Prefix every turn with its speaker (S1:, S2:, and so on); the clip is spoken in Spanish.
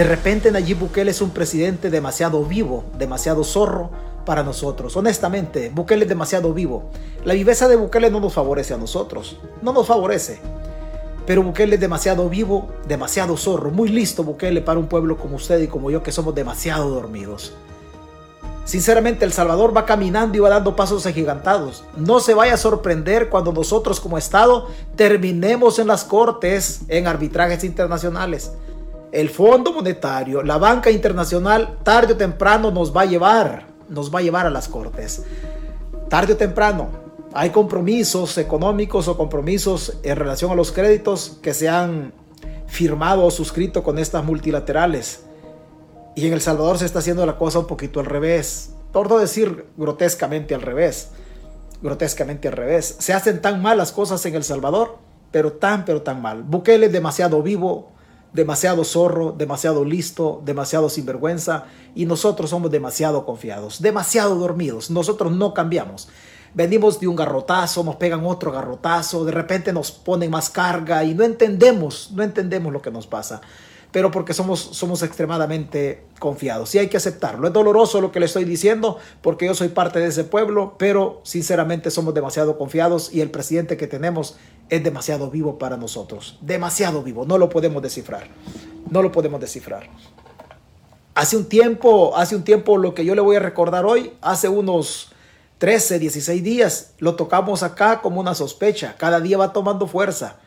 S1: De repente Nayib Bukele es un presidente demasiado vivo, demasiado zorro para nosotros. Honestamente, Bukele es demasiado vivo. La viveza de Bukele no nos favorece a nosotros, no nos favorece. Pero Bukele es demasiado vivo, demasiado zorro, muy listo Bukele para un pueblo como usted y como yo que somos demasiado dormidos. Sinceramente, El Salvador va caminando y va dando pasos agigantados. No se vaya a sorprender cuando nosotros como Estado terminemos en las cortes en arbitrajes internacionales. El Fondo Monetario, la banca internacional, tarde o temprano nos va a llevar, nos va a llevar a las cortes. Tarde o temprano, hay compromisos económicos o compromisos en relación a los créditos que se han firmado o suscrito con estas multilaterales. Y en El Salvador se está haciendo la cosa un poquito al revés. Por no decir grotescamente al revés. Grotescamente al revés. Se hacen tan mal las cosas en El Salvador, pero tan, pero tan mal. Bukele es demasiado vivo, demasiado zorro, demasiado listo, demasiado sinvergüenza. Y nosotros somos demasiado confiados, demasiado dormidos. Nosotros no cambiamos. Venimos de un garrotazo, nos pegan otro garrotazo, de repente nos ponen más carga y no entendemos, no entendemos lo que nos pasa pero porque somos, somos extremadamente confiados. Y hay que aceptarlo. Es doloroso lo que le estoy diciendo porque yo soy parte de ese pueblo, pero sinceramente somos demasiado confiados y el presidente que tenemos es demasiado vivo para nosotros. Demasiado vivo. No lo podemos descifrar. No lo podemos descifrar. Hace un tiempo, hace un tiempo lo que yo le voy a recordar hoy, hace unos 13, 16 días, lo tocamos acá como una sospecha. Cada día va tomando fuerza